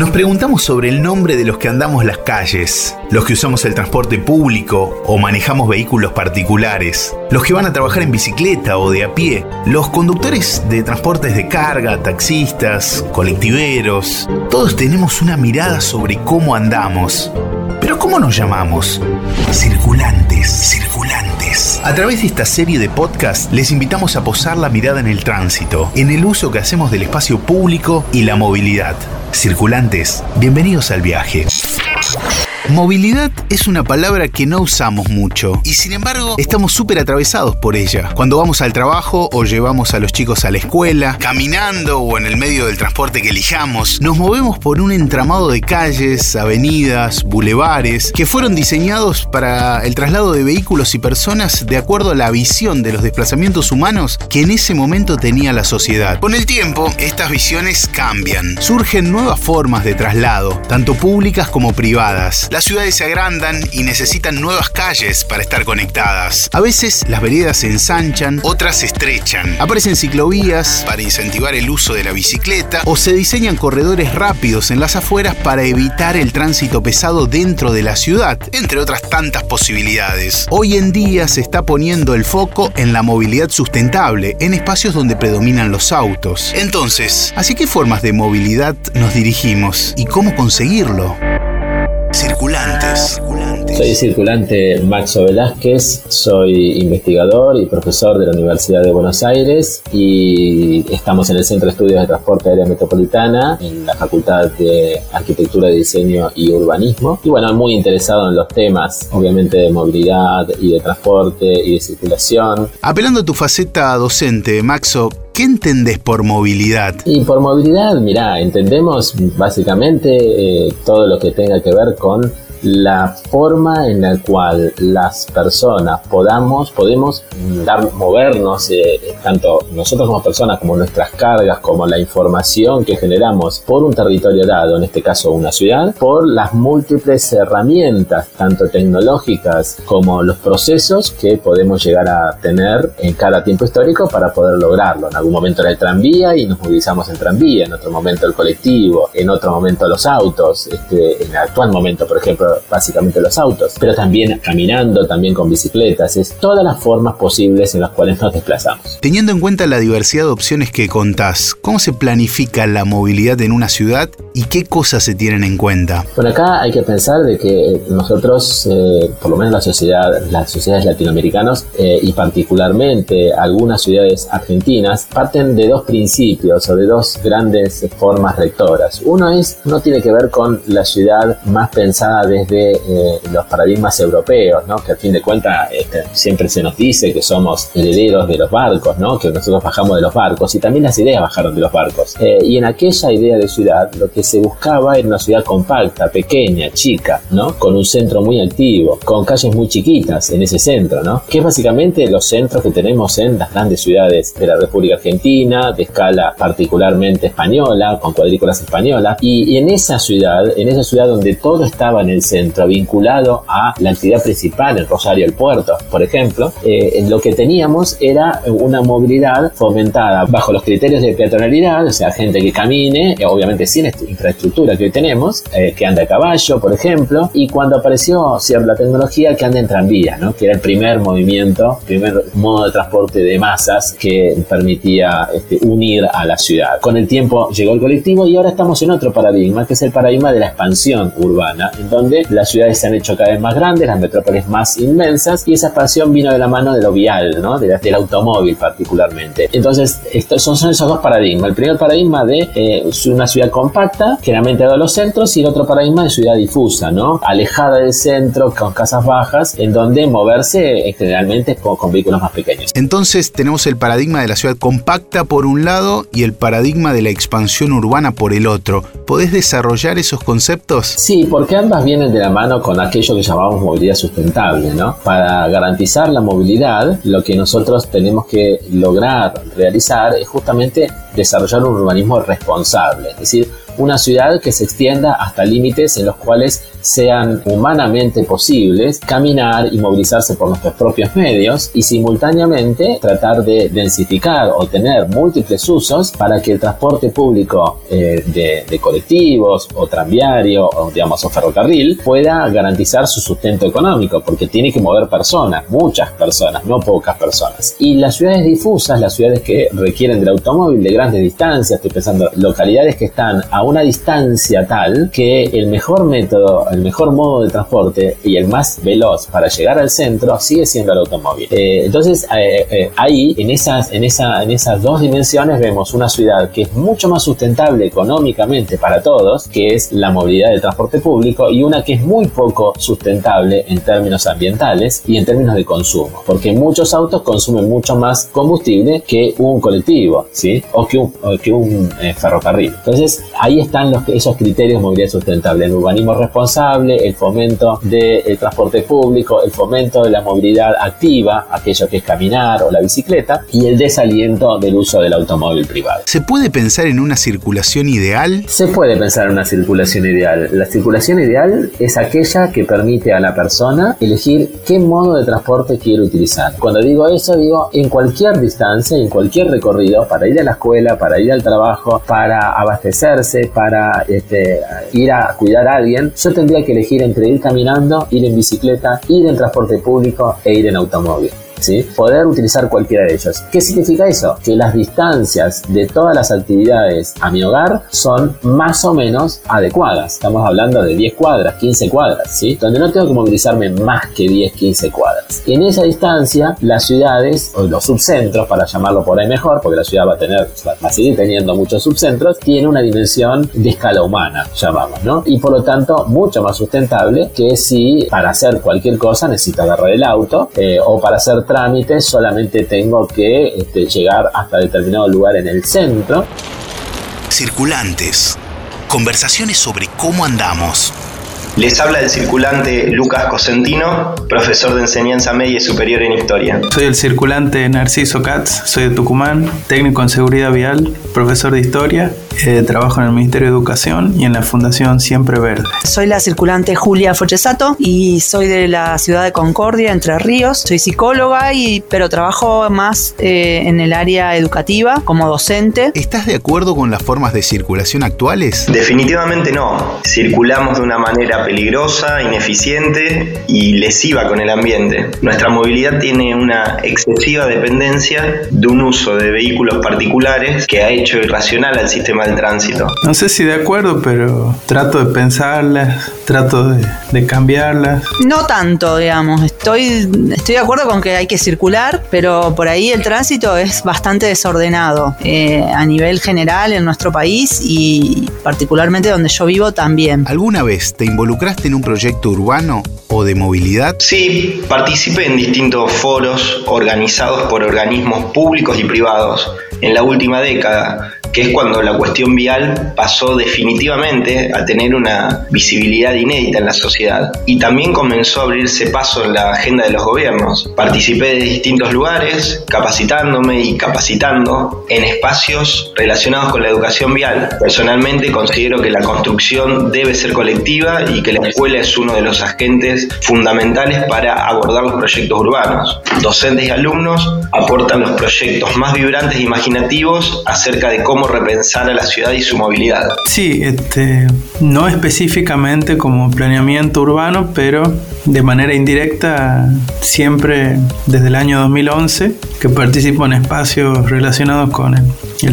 Nos preguntamos sobre el nombre de los que andamos las calles, los que usamos el transporte público o manejamos vehículos particulares, los que van a trabajar en bicicleta o de a pie, los conductores de transportes de carga, taxistas, colectiveros. Todos tenemos una mirada sobre cómo andamos. Pero ¿cómo nos llamamos? Circulantes, circulantes. A través de esta serie de podcasts les invitamos a posar la mirada en el tránsito, en el uso que hacemos del espacio público y la movilidad. Circulantes, bienvenidos al viaje. Movilidad es una palabra que no usamos mucho y sin embargo estamos súper atravesados por ella. Cuando vamos al trabajo o llevamos a los chicos a la escuela, caminando o en el medio del transporte que elijamos, nos movemos por un entramado de calles, avenidas, bulevares que fueron diseñados para el traslado de vehículos y personas de acuerdo a la visión de los desplazamientos humanos que en ese momento tenía la sociedad. Con el tiempo, estas visiones cambian. Surgen nuevas formas de traslado, tanto públicas como privadas. Las ciudades se agrandan y necesitan nuevas calles para estar conectadas. A veces las veredas se ensanchan, otras se estrechan. Aparecen ciclovías para incentivar el uso de la bicicleta o se diseñan corredores rápidos en las afueras para evitar el tránsito pesado dentro de la ciudad, entre otras tantas posibilidades. Hoy en día se está poniendo el foco en la movilidad sustentable, en espacios donde predominan los autos. Entonces, ¿hacia qué formas de movilidad nos dirigimos y cómo conseguirlo? Circulantes. Soy circulante Maxo Velázquez, soy investigador y profesor de la Universidad de Buenos Aires y estamos en el Centro de Estudios de Transporte Aérea Metropolitana en la Facultad de Arquitectura, Diseño y Urbanismo. Y bueno, muy interesado en los temas, obviamente, de movilidad y de transporte y de circulación. Apelando a tu faceta docente, Maxo, ¿Qué entendés por movilidad? Y por movilidad, mira, entendemos básicamente eh, todo lo que tenga que ver con la forma en la cual las personas podamos, podemos dar, movernos, eh, tanto nosotros como personas, como nuestras cargas, como la información que generamos por un territorio dado, en este caso una ciudad, por las múltiples herramientas, tanto tecnológicas como los procesos que podemos llegar a tener en cada tiempo histórico para poder lograrlo. En algún momento era el tranvía y nos movilizamos en tranvía, en otro momento el colectivo, en otro momento los autos, este, en el actual momento, por ejemplo, básicamente los autos, pero también caminando, también con bicicletas, es todas las formas posibles en las cuales nos desplazamos. Teniendo en cuenta la diversidad de opciones que contás, ¿cómo se planifica la movilidad en una ciudad y qué cosas se tienen en cuenta? Bueno, acá hay que pensar de que nosotros, eh, por lo menos la sociedad, las sociedades latinoamericanas eh, y particularmente algunas ciudades argentinas, parten de dos principios o de dos grandes formas rectoras. Uno es, no tiene que ver con la ciudad más pensada desde de eh, los paradigmas europeos, ¿no? que al fin de cuentas este, siempre se nos dice que somos herederos de los barcos, ¿no? que nosotros bajamos de los barcos y también las ideas bajaron de los barcos. Eh, y en aquella idea de ciudad lo que se buscaba era una ciudad compacta, pequeña, chica, ¿no? con un centro muy activo, con calles muy chiquitas en ese centro, ¿no? que es básicamente los centros que tenemos en las grandes ciudades de la República Argentina, de escala particularmente española, con cuadrículas españolas, y, y en esa ciudad, en esa ciudad donde todo estaba en el centro, vinculado a la actividad principal, el Rosario el Puerto, por ejemplo, eh, lo que teníamos era una movilidad fomentada bajo los criterios de peatonalidad, o sea, gente que camine, obviamente sin infraestructura que hoy tenemos, eh, que anda a caballo, por ejemplo, y cuando apareció cierta tecnología que anda en tranvía, ¿no? que era el primer movimiento, primer modo de transporte de masas que permitía este, unir a la ciudad. Con el tiempo llegó el colectivo y ahora estamos en otro paradigma, que es el paradigma de la expansión urbana, en donde las ciudades se han hecho cada vez más grandes, las metrópolis más inmensas, y esa expansión vino de la mano de lo vial, ¿no? del automóvil particularmente. Entonces, estos son, esos dos paradigmas. El primer paradigma de eh, una ciudad compacta, generalmente de los centros, y el otro paradigma de ciudad difusa, ¿no? alejada del centro, con casas bajas, en donde moverse eh, generalmente con, con vehículos más pequeños. Entonces, tenemos el paradigma de la ciudad compacta por un lado y el paradigma de la expansión urbana por el otro. ¿Podés desarrollar esos conceptos? Sí, porque ambas vienen de la mano con aquello que llamamos movilidad sustentable, ¿no? Para garantizar la movilidad, lo que nosotros tenemos que lograr realizar es justamente desarrollar un urbanismo responsable, es decir, una ciudad que se extienda hasta límites en los cuales sean humanamente posibles, caminar y movilizarse por nuestros propios medios y simultáneamente tratar de densificar o tener múltiples usos para que el transporte público eh, de, colectivos o tranviario o digamos o ferrocarril pueda garantizar su sustento económico porque tiene que mover personas, muchas personas, no pocas personas. Y las ciudades difusas, las ciudades que requieren del automóvil de grandes distancias, estoy pensando localidades que están a una distancia tal que el mejor método, el mejor modo de transporte y el más veloz para llegar al centro sigue siendo el automóvil. Eh, entonces eh, eh, ahí en esas, en, esa, en esas dos dimensiones vemos una ciudad que es mucho más sustentable económicamente para todos, que es la movilidad del transporte público, y una que es muy poco sustentable en términos ambientales y en términos de consumo, porque muchos autos consumen mucho más combustible que un colectivo, ¿sí? O que un, que un ferrocarril. Entonces ahí están los, esos criterios de movilidad sustentable, el urbanismo responsable, el fomento del transporte público, el fomento de la movilidad activa, aquello que es caminar o la bicicleta, y el desaliento del uso del automóvil privado. ¿Se puede pensar en una circulación ideal? Se puede pensar en una circulación ideal. La circulación ideal es aquella que permite a la persona elegir qué modo de transporte quiere utilizar. Cuando digo eso, digo en cualquier distancia, en cualquier recorrido, para ir a la escuela, para ir al trabajo, para abastecerse, para este, ir a cuidar a alguien, yo tendría que elegir entre ir caminando, ir en bicicleta, ir en transporte público e ir en automóvil. Poder utilizar cualquiera de ellos. ¿Qué significa eso? Que las distancias de todas las actividades a mi hogar son más o menos adecuadas. Estamos hablando de 10 cuadras, 15 cuadras, ¿sí? Donde no tengo que movilizarme más que 10, 15 cuadras. En esa distancia, las ciudades, o los subcentros, para llamarlo por ahí mejor, porque la ciudad va a tener, va a seguir teniendo muchos subcentros, tiene una dimensión de escala humana, llamamos, ¿no? Y por lo tanto, mucho más sustentable que si para hacer cualquier cosa necesito agarrar el auto eh, o para hacer trámites solamente tengo que este, llegar hasta determinado lugar en el centro. Circulantes. Conversaciones sobre cómo andamos. Les habla el circulante Lucas Cosentino, profesor de enseñanza media y superior en historia. Soy el circulante Narciso Katz, soy de Tucumán, técnico en seguridad vial, profesor de historia eh, trabajo en el Ministerio de Educación y en la Fundación Siempre Verde. Soy la circulante Julia Fochesato y soy de la ciudad de Concordia, Entre Ríos. Soy psicóloga, y, pero trabajo más eh, en el área educativa como docente. ¿Estás de acuerdo con las formas de circulación actuales? Definitivamente no. Circulamos de una manera peligrosa, ineficiente y lesiva con el ambiente. Nuestra movilidad tiene una excesiva dependencia de un uso de vehículos particulares que ha hecho irracional al sistema de tránsito. No sé si de acuerdo, pero trato de pensarlas, trato de, de cambiarlas. No tanto, digamos. Estoy, estoy de acuerdo con que hay que circular, pero por ahí el tránsito es bastante desordenado eh, a nivel general en nuestro país y particularmente donde yo vivo también. ¿Alguna vez te involucraste en un proyecto urbano o de movilidad? Sí, participé en distintos foros organizados por organismos públicos y privados en la última década que es cuando la cuestión vial pasó definitivamente a tener una visibilidad inédita en la sociedad y también comenzó a abrirse paso en la agenda de los gobiernos. Participé de distintos lugares, capacitándome y capacitando en espacios relacionados con la educación vial. Personalmente considero que la construcción debe ser colectiva y que la escuela es uno de los agentes fundamentales para abordar los proyectos urbanos. Docentes y alumnos aportan los proyectos más vibrantes e imaginativos acerca de cómo repensar a la ciudad y su movilidad. Sí, este, no específicamente como planeamiento urbano, pero de manera indirecta siempre desde el año 2011 que participo en espacios relacionados con el,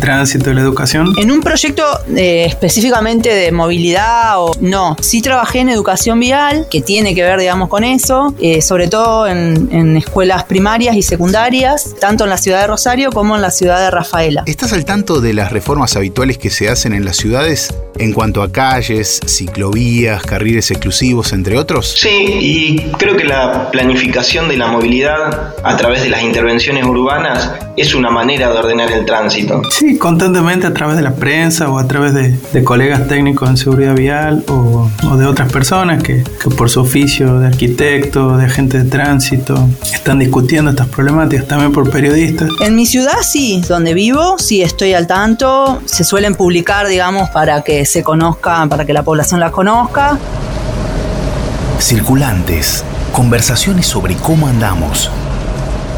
tránsito y la educación. En un proyecto eh, específicamente de movilidad o no, sí trabajé en educación vial, que tiene que ver, digamos, con eso, eh, sobre todo en, en escuelas primarias y secundarias, tanto en la ciudad de Rosario como en la ciudad de Rafaela. ¿Estás al tanto de las reformas habituales que se hacen en las ciudades en cuanto a calles, ciclovías, carriles exclusivos, entre otros? Sí, y creo que la planificación de la movilidad a través de las intervenciones urbanas es una manera de ordenar el tránsito. Sí, constantemente a través de la prensa o a través de, colegas técnicos en seguridad vial o, de otras personas que, que, por su oficio de arquitecto, de agente de tránsito, están discutiendo estas problemáticas, también por periodistas. En mi ciudad sí, donde vivo, sí estoy al tanto, se suelen publicar, digamos, para que se conozca, para que la población las conozca. Circulantes, conversaciones sobre cómo andamos.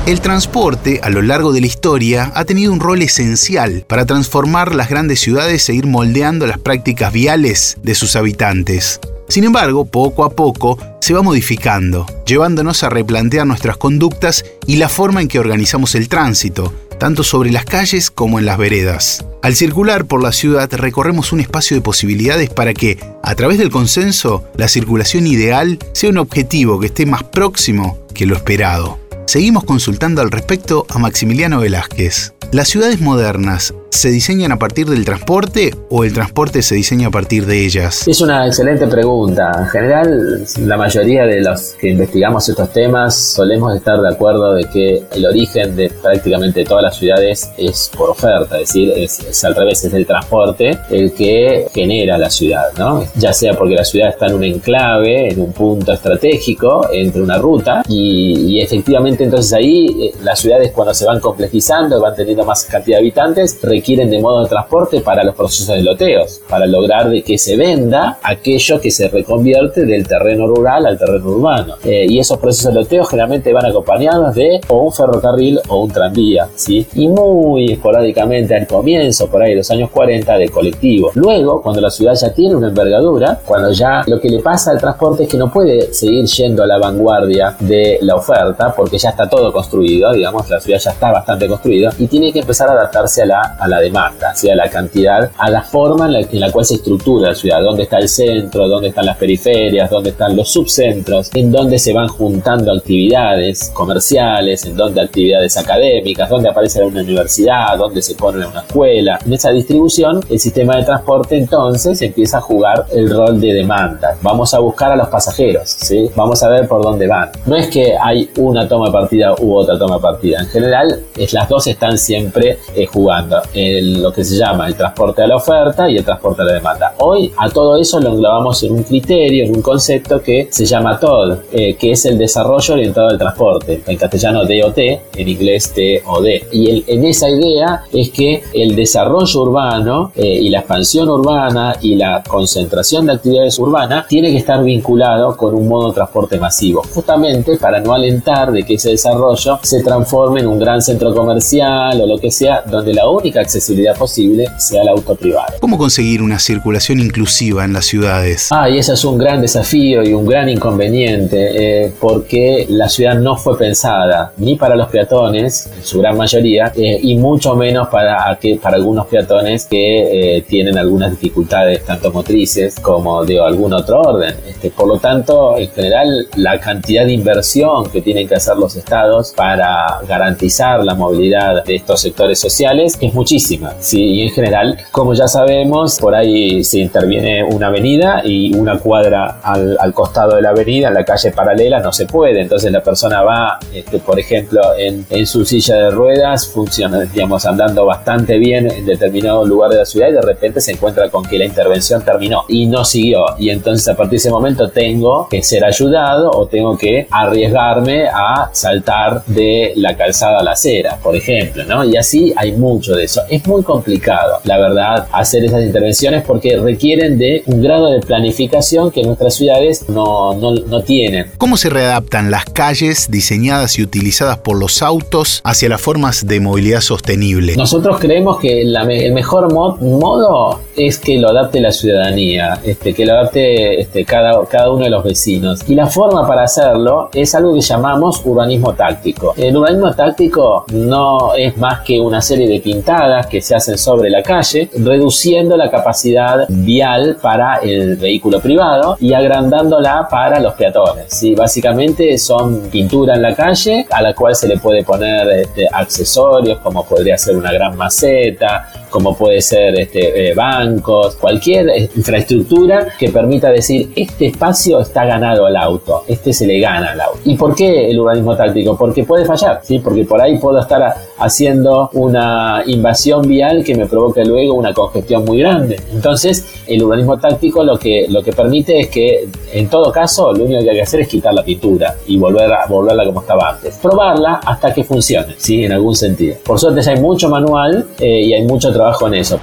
El transporte, a lo largo de la historia, ha tenido un rol esencial para transformar las grandes ciudades e ir moldeando las prácticas viales de sus habitantes. Sin embargo, poco a poco se va modificando, llevándonos a replantear nuestras conductas y la forma en que organizamos el tránsito, tanto sobre las calles como en las veredas. Al circular por la ciudad recorremos un espacio de posibilidades para que, a través del consenso, la circulación ideal sea un objetivo que esté más próximo que lo esperado. Seguimos consultando al respecto a Maximiliano Velázquez. ¿Las ciudades modernas se diseñan a partir del transporte o el transporte se diseña a partir de ellas? Es una excelente pregunta. En general, la mayoría de los que investigamos estos temas solemos estar de acuerdo de que el origen de prácticamente todas las ciudades es por oferta, es decir, es, al revés, es el transporte el que genera la ciudad, ¿no? Ya sea porque la ciudad está en un enclave, en un punto estratégico, entre una ruta, y, efectivamente entonces ahí eh, las ciudades cuando se van complejizando, van teniendo más cantidad de habitantes, de modo de transporte para los procesos de loteos, para lograr de que se venda aquello que se reconvierte del terreno rural al terreno urbano. Eh, y esos procesos de loteo generalmente van acompañados de o un ferrocarril o un tranvía, ¿sí? Y muy esporádicamente al comienzo, por ahí los años 40, de colectivo. Luego, cuando la ciudad ya tiene una envergadura, cuando ya lo que le pasa al transporte es que no puede seguir yendo a la vanguardia de la oferta, porque ya está todo construido, digamos, la ciudad ya está bastante construida, y tiene que empezar a adaptarse a la, a la demanda, a la cantidad, a la forma en la, cual se estructura la ciudad, dónde está el centro, dónde están las periferias, dónde están los subcentros, en dónde se van juntando actividades comerciales, en dónde actividades académicas, dónde aparece una universidad, dónde se pone una escuela. En esa distribución, el sistema de transporte entonces empieza a jugar el rol de demanda. Vamos a buscar a los pasajeros, ¿sí? vamos a ver por dónde van. No es que hay una toma de partida u otra toma de partida. En general, es, las dos están siempre eh, jugando en lo que se llama el transporte a la oferta y el transporte a la demanda. Hoy a todo eso lo englobamos en un criterio, en un concepto que se llama TOD, eh, que es el desarrollo orientado al transporte. En castellano DOT, en inglés TOD. Y en esa idea es que el desarrollo urbano eh, y la expansión urbana y la concentración de actividades urbanas tiene que estar vinculado con un modo de transporte masivo, justamente para no alentar de que ese desarrollo se transforme en un gran centro comercial o lo que sea, donde la única accesibilidad posible sea el auto privado. ¿Cómo conseguir una circulación inclusiva en las ciudades? Ah, y ese es un gran desafío y un gran inconveniente, eh, porque la ciudad no fue pensada ni para los peatones, en su gran mayoría, eh, y mucho menos para, para algunos peatones que eh, tienen algunas dificultades, tanto motrices como de algún otro orden. Este, por lo tanto, en general, la cantidad de inversión que tienen que hacer los estados para garantizar la movilidad de estos sectores sociales es muchísima. ¿Sí? Y en general, como ya sabemos, por ahí se interviene una avenida y una cuadra al, costado de la avenida, en la calle paralela, no se puede. Entonces la persona va, este, por ejemplo, en, en, su silla de ruedas, funciona, digamos, andando bastante bien en determinado lugar de la ciudad y de repente se encuentra con que la intervención terminó y no siguió. Y entonces a partir de ese momento tengo que ser ayudado o tengo que arriesgarme a saltar de la calzada a la acera, por ejemplo, ¿no? Y así hay mucho de eso. Es muy complicado, la verdad, hacer esas intervenciones porque requieren de un grado de planificación que nuestras ciudades no, no, no tienen. ¿Cómo se readaptan las calles diseñadas y utilizadas por los autos hacia las formas de movilidad sostenible? Nosotros creemos que el mejor modo es que lo adapte la ciudadanía, este, que lo adapte este, cada, cada uno de los vecinos. Y la forma para hacerlo es algo que llamamos urbanismo táctico. El urbanismo táctico no es más que una serie de pintadas que se hacen sobre la calle, reduciendo la capacidad vial para el vehículo privado y agrandándola para los peatones. ¿sí? Básicamente son pintura en la calle a la cual se le puede poner este, accesorios como podría ser una gran maceta, como puede ser este, eh, bancos, cualquier eh, infraestructura que permita decir este espacio está ganado al auto, este se le gana al auto. ¿Y por qué el urbanismo táctico? Porque puede fallar, ¿sí? porque por ahí puedo estar haciendo una invasión vial que me provoque luego una congestión muy grande. Entonces, el urbanismo táctico lo que, lo que permite es que, en todo caso, lo único que hay que hacer es quitar la pintura y volver volverla como estaba antes. Probarla hasta que funcione, ¿sí? en algún sentido. Por suerte hay mucho manual eh, y hay mucho trabajo con eso.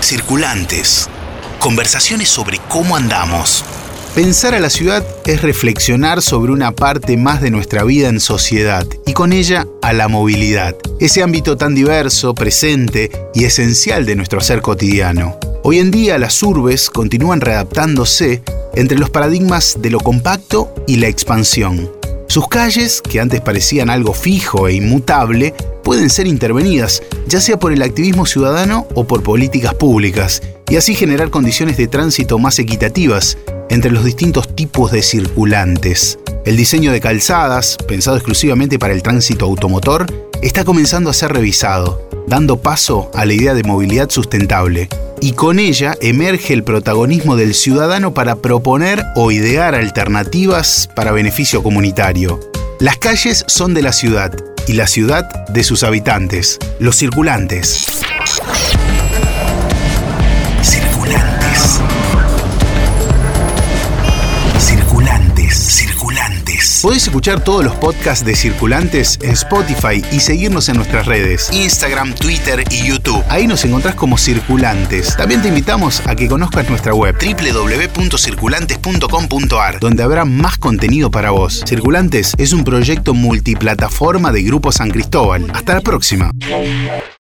Circulantes. Conversaciones sobre cómo andamos. Pensar a la ciudad es reflexionar sobre una parte más de nuestra vida en sociedad y con ella a la movilidad, ese ámbito tan diverso, presente y esencial de nuestro ser cotidiano. Hoy en día las urbes continúan readaptándose entre los paradigmas de lo compacto y la expansión. Sus calles, que antes parecían algo fijo e inmutable, pueden ser intervenidas, ya sea por el activismo ciudadano o por políticas públicas, y así generar condiciones de tránsito más equitativas entre los distintos tipos de circulantes. El diseño de calzadas, pensado exclusivamente para el tránsito automotor, está comenzando a ser revisado, dando paso a la idea de movilidad sustentable. Y con ella emerge el protagonismo del ciudadano para proponer o idear alternativas para beneficio comunitario. Las calles son de la ciudad y la ciudad de sus habitantes, los circulantes. Podés escuchar todos los podcasts de Circulantes en Spotify y seguirnos en nuestras redes, Instagram, Twitter y YouTube. Ahí nos encontrás como Circulantes. También te invitamos a que conozcas nuestra web www.circulantes.com.ar, donde habrá más contenido para vos. Circulantes es un proyecto multiplataforma de Grupo San Cristóbal. Hasta la próxima.